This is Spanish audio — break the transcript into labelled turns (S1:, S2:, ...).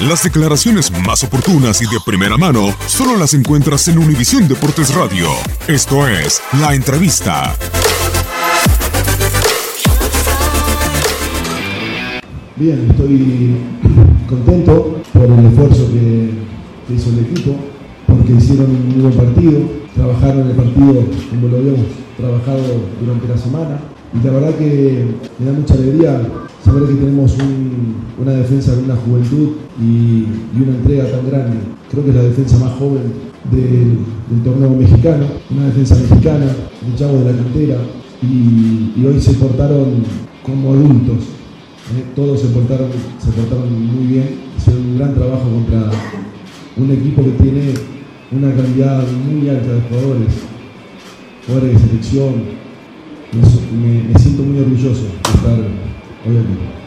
S1: Las declaraciones más oportunas y de primera mano solo las encuentras en Univisión Deportes Radio. Esto es La Entrevista.
S2: Bien, estoy contento por el esfuerzo que, hizo el equipo, porque hicieron un muy buen partido, trabajaron el partido como lo habíamos trabajado durante la semana, y la verdad que me da mucha alegría saber que tenemos una defensa de una juventud y, una entrega tan grande. Creo que es la defensa más joven del, torneo mexicano, una defensa mexicana, de chavos de la cantera, y, hoy se portaron como adultos. ¿eh? Todos se portaron, se portaron muy bien, hicieron un gran trabajo contra un equipo que tiene una cantidad muy alta de jugadores, jugadores de selección, me, siento muy orgulloso de estar hoy aquí.